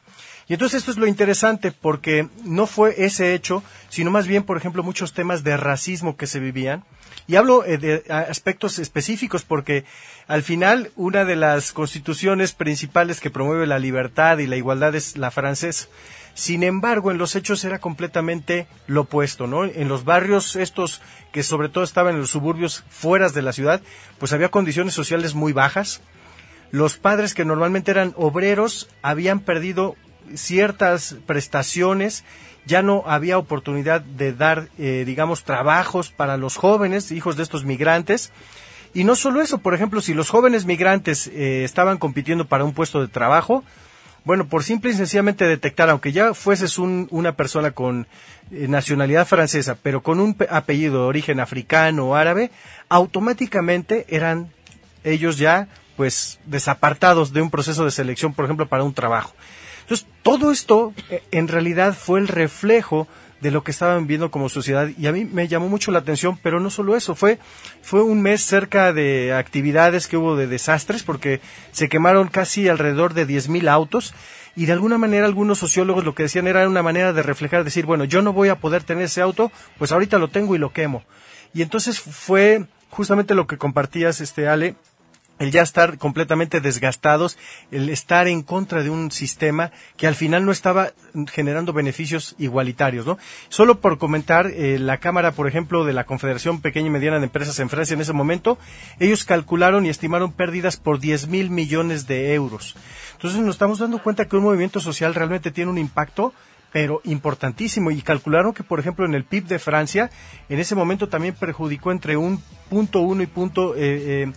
Y entonces esto es lo interesante porque no fue ese hecho, sino más bien, por ejemplo, muchos temas de racismo que se vivían, y hablo eh, de aspectos específicos porque al final una de las constituciones principales que promueve la libertad y la igualdad es la francesa. Sin embargo, en los hechos era completamente lo opuesto, ¿no? En los barrios estos que sobre todo estaban en los suburbios fuera de la ciudad, pues había condiciones sociales muy bajas. Los padres que normalmente eran obreros habían perdido ciertas prestaciones ya no había oportunidad de dar, eh, digamos, trabajos para los jóvenes, hijos de estos migrantes. Y no solo eso, por ejemplo, si los jóvenes migrantes eh, estaban compitiendo para un puesto de trabajo, bueno, por simple y sencillamente detectar, aunque ya fueses una persona con eh, nacionalidad francesa, pero con un apellido de origen africano o árabe, automáticamente eran ellos ya pues desapartados de un proceso de selección, por ejemplo, para un trabajo. Entonces, todo esto eh, en realidad fue el reflejo de lo que estaban viendo como sociedad y a mí me llamó mucho la atención, pero no solo eso, fue fue un mes cerca de actividades que hubo de desastres porque se quemaron casi alrededor de 10.000 autos y de alguna manera algunos sociólogos lo que decían era una manera de reflejar, decir, bueno, yo no voy a poder tener ese auto, pues ahorita lo tengo y lo quemo. Y entonces fue justamente lo que compartías, este Ale, el ya estar completamente desgastados, el estar en contra de un sistema que al final no estaba generando beneficios igualitarios, ¿no? Solo por comentar, eh, la Cámara, por ejemplo, de la Confederación Pequeña y Mediana de Empresas en Francia en ese momento, ellos calcularon y estimaron pérdidas por 10 mil millones de euros. Entonces nos estamos dando cuenta que un movimiento social realmente tiene un impacto pero importantísimo. Y calcularon que, por ejemplo, en el PIB de Francia, en ese momento también perjudicó entre un punto uno y punto eh, eh,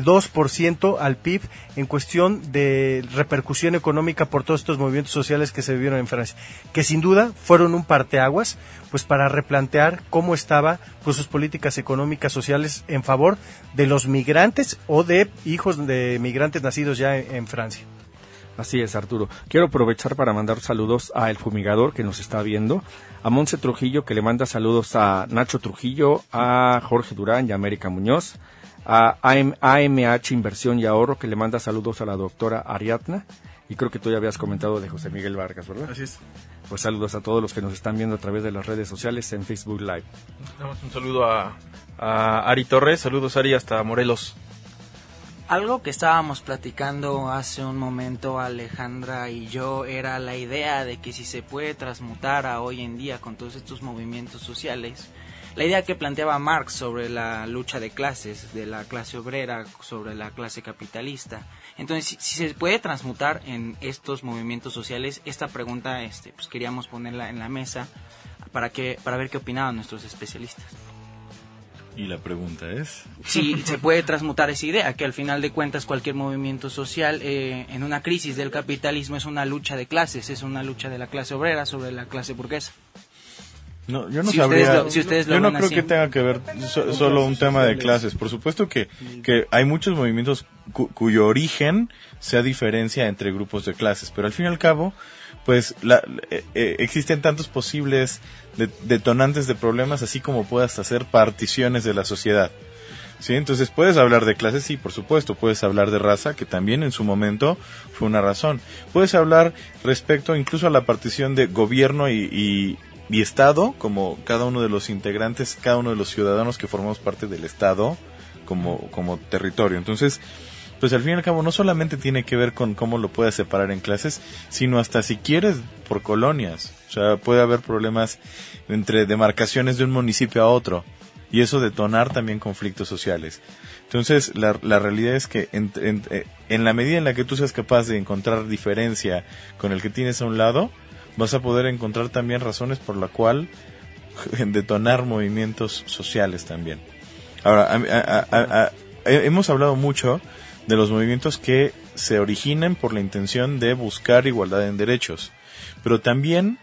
2% al PIB en cuestión de repercusión económica por todos estos movimientos sociales que se vivieron en Francia, que sin duda fueron un parteaguas pues para replantear cómo estaba pues sus políticas económicas sociales en favor de los migrantes o de hijos de migrantes nacidos ya en, en Francia. Así es, Arturo. Quiero aprovechar para mandar saludos a El Fumigador que nos está viendo, a Monse Trujillo que le manda saludos a Nacho Trujillo, a Jorge Durán y a América Muñoz, a AMH Inversión y Ahorro, que le manda saludos a la doctora Ariadna. Y creo que tú ya habías comentado de José Miguel Vargas, ¿verdad? Así es. Pues saludos a todos los que nos están viendo a través de las redes sociales en Facebook Live. Un saludo a, a Ari Torres, saludos Ari hasta Morelos. Algo que estábamos platicando hace un momento Alejandra y yo era la idea de que si se puede transmutar a hoy en día con todos estos movimientos sociales, la idea que planteaba Marx sobre la lucha de clases, de la clase obrera sobre la clase capitalista. Entonces, si, se puede transmutar en estos movimientos sociales, esta pregunta este, pues queríamos ponerla en la mesa para, que, para ver qué opinaban nuestros especialistas. Y la pregunta es... Si se puede transmutar esa idea, que al final de cuentas cualquier movimiento social eh, en una crisis del capitalismo es una lucha de clases, es una lucha de la clase obrera sobre la clase burguesa. No, yo no Si sabría. ustedes lo- si ustedes lo yo no creo así. que tenga que ver so- solo un tema de clases. Por supuesto que, que hay muchos movimientos cu- cuyo origen sea diferencia entre grupos de clases, pero al fin y al cabo, pues la, eh, eh, existen tantos posibles de- detonantes de problemas, así como puedas hacer particiones de la sociedad. ¿Sí? Entonces puedes hablar de clases, sí, por supuesto. Puedes hablar de raza, que también en su momento fue una razón. Puedes hablar respecto incluso a la partición de gobierno y, y, y Estado, como cada uno de los integrantes, cada uno de los ciudadanos que formamos parte del Estado como, como territorio. Entonces, pues al fin y al cabo no solamente tiene que ver con cómo lo puedes separar en clases, sino hasta si quieres por colonias. O sea, puede haber problemas entre demarcaciones de un municipio a otro y eso detonar también conflictos sociales. Entonces, la, la realidad es que en, en- eh, en la medida en la que tú seas capaz de encontrar diferencia con el que tienes a un lado, vas a poder encontrar también razones por la cual detonar movimientos sociales también. Ahora, a- a- a- a- he- hemos hablado mucho de los movimientos que se originen por la intención de buscar igualdad en derechos, pero también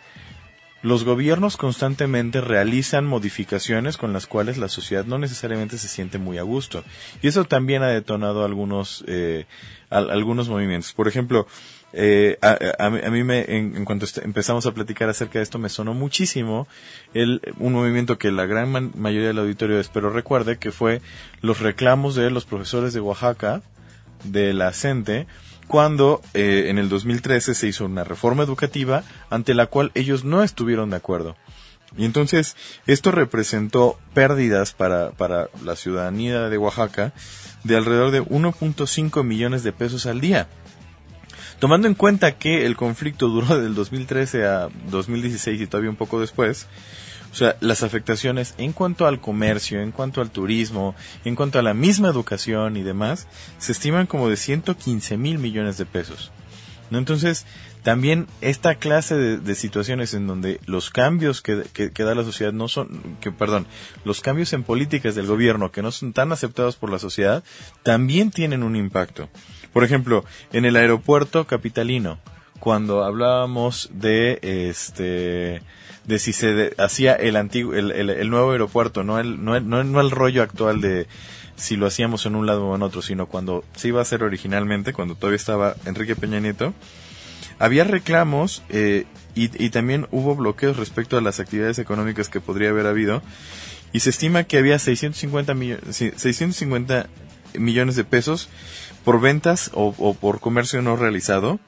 los gobiernos constantemente realizan modificaciones con las cuales la sociedad no necesariamente se siente muy a gusto. Y eso también ha detonado algunos, eh, al- algunos movimientos. Por ejemplo, eh, a, a- a mí- me, en, cuanto empezamos a platicar acerca de esto, me sonó muchísimo el, un movimiento que la gran mayoría del auditorio espero recuerde, que fue los reclamos de los profesores de Oaxaca, de la CENTE, cuando eh, en el 2013 se hizo una reforma educativa ante la cual ellos no estuvieron de acuerdo. Y entonces esto representó pérdidas para, para la ciudadanía de Oaxaca de alrededor de 1.5 millones de pesos al día. Tomando en cuenta que el conflicto duró del 2013 a 2016 y todavía un poco después, o sea, las afectaciones en cuanto al comercio, en cuanto al turismo, en cuanto a la misma educación y demás, se estiman como de 115 mil millones de pesos. Entonces, también esta clase de, situaciones en donde los cambios que- que da la sociedad no son, que perdón, los cambios en políticas del gobierno que no son tan aceptados por la sociedad, también tienen un impacto. Por ejemplo, en el aeropuerto capitalino, cuando hablábamos de este de si se hacía el antiguo el, el- nuevo aeropuerto no el no el, no, el rollo actual de si lo hacíamos en un lado o en otro, sino cuando se iba a hacer originalmente, cuando todavía estaba Enrique Peña Nieto, había reclamos eh, y, y, también hubo bloqueos respecto a las actividades económicas que podría haber habido y se estima que había 650, millones 650 millones de pesos por ventas o, por comercio no realizado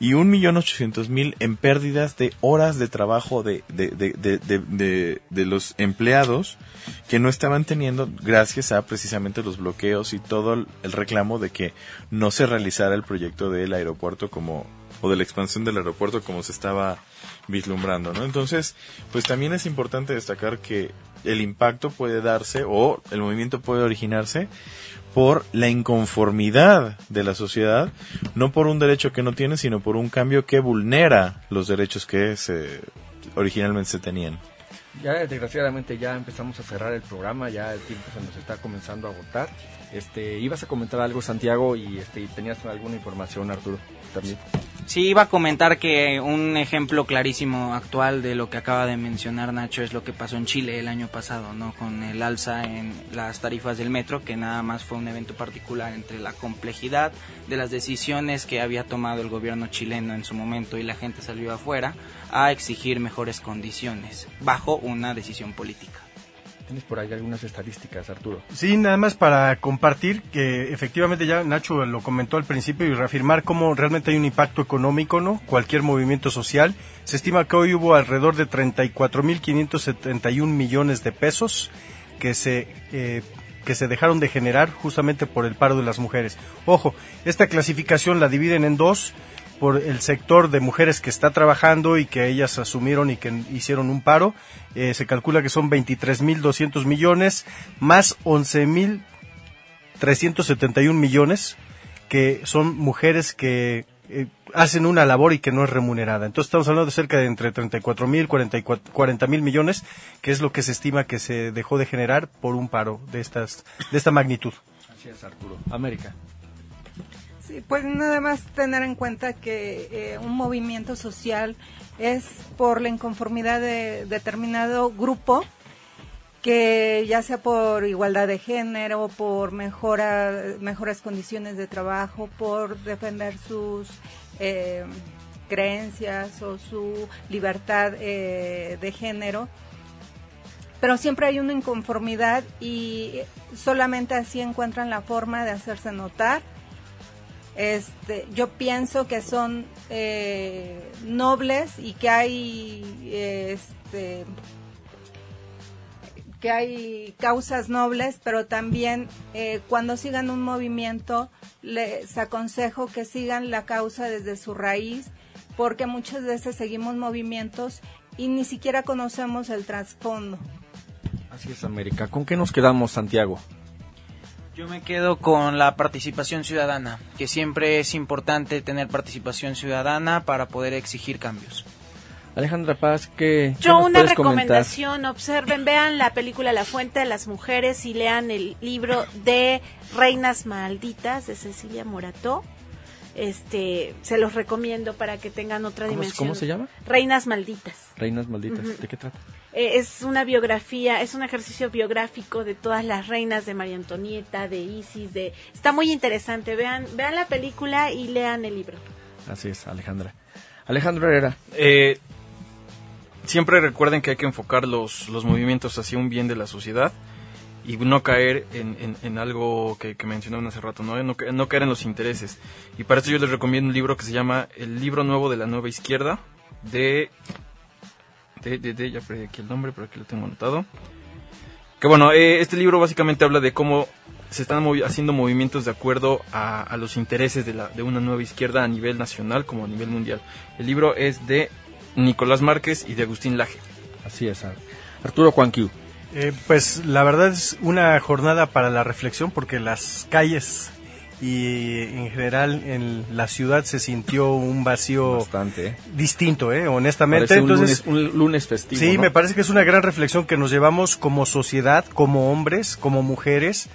y un millón ochocientos mil en pérdidas de horas de trabajo de, de, de, de, de, los empleados que no estaban teniendo gracias a precisamente los bloqueos y todo el reclamo de que no se realizara el proyecto del aeropuerto como o de la expansión del aeropuerto como se estaba vislumbrando, ¿no? Entonces, pues también es importante destacar que el impacto puede darse o el movimiento puede originarse por la inconformidad de la sociedad, no por un derecho que no tiene, sino por un cambio que vulnera los derechos que se, originalmente se tenían. Ya desgraciadamente ya empezamos a cerrar el programa, ya el tiempo se nos está comenzando a agotar. Este, ibas a comentar algo Santiago y este, tenías alguna información Arturo también. Sí, iba a comentar que un ejemplo clarísimo actual de lo que acaba de mencionar Nacho es lo que pasó en Chile el año pasado, ¿no? Con el alza en las tarifas del metro, que nada más fue un evento particular entre la complejidad de las decisiones que había tomado el gobierno chileno en su momento y la gente salió afuera a exigir mejores condiciones bajo una decisión política. ¿Tienes por ahí algunas estadísticas, Arturo? Sí, nada más para compartir que efectivamente ya Nacho lo comentó al principio y reafirmar cómo realmente hay un impacto económico, ¿no? Cualquier movimiento social. Se estima que hoy hubo alrededor de 34.571 millones de pesos que se eh, que se dejaron de generar justamente por el paro de las mujeres. Ojo, esta clasificación la dividen en dos por el sector de mujeres que está trabajando y que ellas asumieron y que hicieron un paro. Eh, se calcula que son 23.200 millones más 11.371 millones que son mujeres que eh, hacen una labor y que no es remunerada. Entonces estamos hablando de cerca de entre 34.000 y 40.000 millones, que es lo que se estima que se dejó de generar por un paro de estas de esta magnitud. Así es, Arturo. América. Pues nada más tener en cuenta que eh, un movimiento social es por la inconformidad de determinado grupo que ya sea por igualdad de género, por mejora, mejores condiciones de trabajo, por defender sus eh, creencias o su libertad eh, de género, pero siempre hay una inconformidad y solamente así encuentran la forma de hacerse notar este, yo pienso que son eh, nobles y que hay este, que hay causas nobles, pero también eh, cuando sigan un movimiento les aconsejo que sigan la causa desde su raíz, porque muchas veces seguimos movimientos y ni siquiera conocemos el trasfondo. Así es, América. ¿Con qué nos quedamos, Santiago? Yo me quedo con la participación ciudadana, que siempre es importante tener participación ciudadana para poder exigir cambios. Alejandra Paz, ¿qué, Yo una recomendación, observen, vean la película La Fuente de las Mujeres y lean el libro de Reinas Malditas de Cecilia Morató. Este, se los recomiendo para que tengan otra ¿Cómo, dimensión. ¿Cómo se llama? Reinas Malditas. Reinas Malditas. ¿De qué trata? Eh, es una biografía, es un ejercicio biográfico de todas las reinas de María Antonieta, de Isis, de está muy interesante. Vean, vean la película y lean el libro. Así es, Alejandra. Alejandro Herrera. Eh, siempre recuerden que hay que enfocar los, los movimientos hacia un bien de la sociedad y no caer en, en- en algo que, que mencionaban hace rato, ¿no? No, no caer en los intereses. Y para eso yo les recomiendo un libro que se llama El libro nuevo de la nueva izquierda de... de, de, de- ya perdí aquí el nombre, pero aquí lo tengo anotado. Que bueno, eh, este libro básicamente habla de cómo se están movi- haciendo movimientos de acuerdo a, a los intereses de, la, de una nueva izquierda a nivel nacional como a nivel mundial. El libro es de Nicolás Márquez y de Agustín Laje. Así es, Ar- Arturo Juanquiu. Eh, pues la verdad es una jornada para la reflexión porque las calles y en general en la ciudad se sintió un vacío Bastante, distinto, eh, honestamente. Un Entonces, lunes, un lunes festivo. sí, ¿no? me parece que es una gran reflexión que nos llevamos como sociedad, como hombres, como mujeres,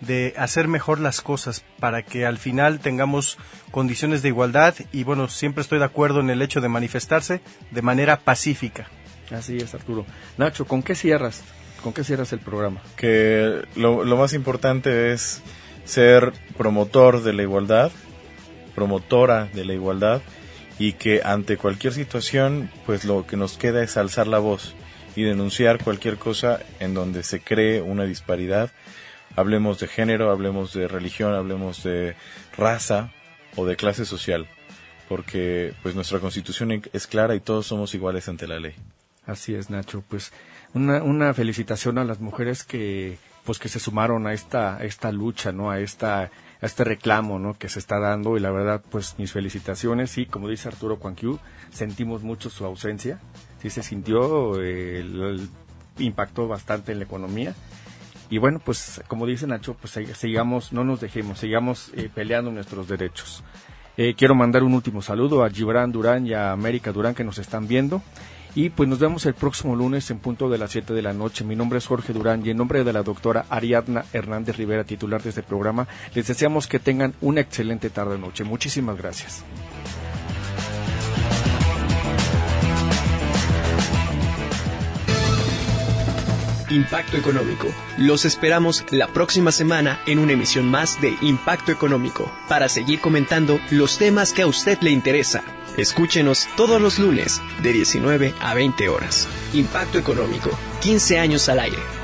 de hacer mejor las cosas para que al final tengamos condiciones de igualdad y bueno, siempre estoy de acuerdo en el hecho de manifestarse de manera pacífica. Así es, Arturo. Nacho, ¿con qué cierras? ¿Con qué cierras el programa? Que lo, lo más importante es ser promotor de la igualdad, promotora de la igualdad y que ante cualquier situación, pues lo que nos queda es alzar la voz y denunciar cualquier cosa en donde se cree una disparidad. Hablemos de género, hablemos de religión, hablemos de raza o de clase social, porque pues nuestra constitución es clara y todos somos iguales ante la ley. Así es, Nacho. Pues una, felicitación a las mujeres que pues que se sumaron a esta esta lucha, ¿no? A esta este reclamo, ¿no? que se está dando y la verdad pues mis felicitaciones y como dice Arturo Cuanquiu, sentimos mucho su ausencia. Sí se sintió eh, el, impactó bastante en la economía. Y bueno, pues como dice Nacho, pues sigamos, no nos dejemos, sigamos eh, peleando nuestros derechos. Eh, quiero mandar un último saludo a Gibran Durán y a América Durán que nos están viendo. Y pues nos vemos el próximo lunes en punto de las 7 de la noche. Mi nombre es Jorge Durán y en nombre de la doctora Ariadna Hernández Rivera, titular de este programa, les deseamos que tengan una excelente tarde-noche. Muchísimas gracias. Impacto Económico. Los esperamos la próxima semana en una emisión más de Impacto Económico para seguir comentando los temas que a usted le interesa. Escúchenos todos los lunes de 19 a 20 horas. Impacto Económico, 15 años al aire.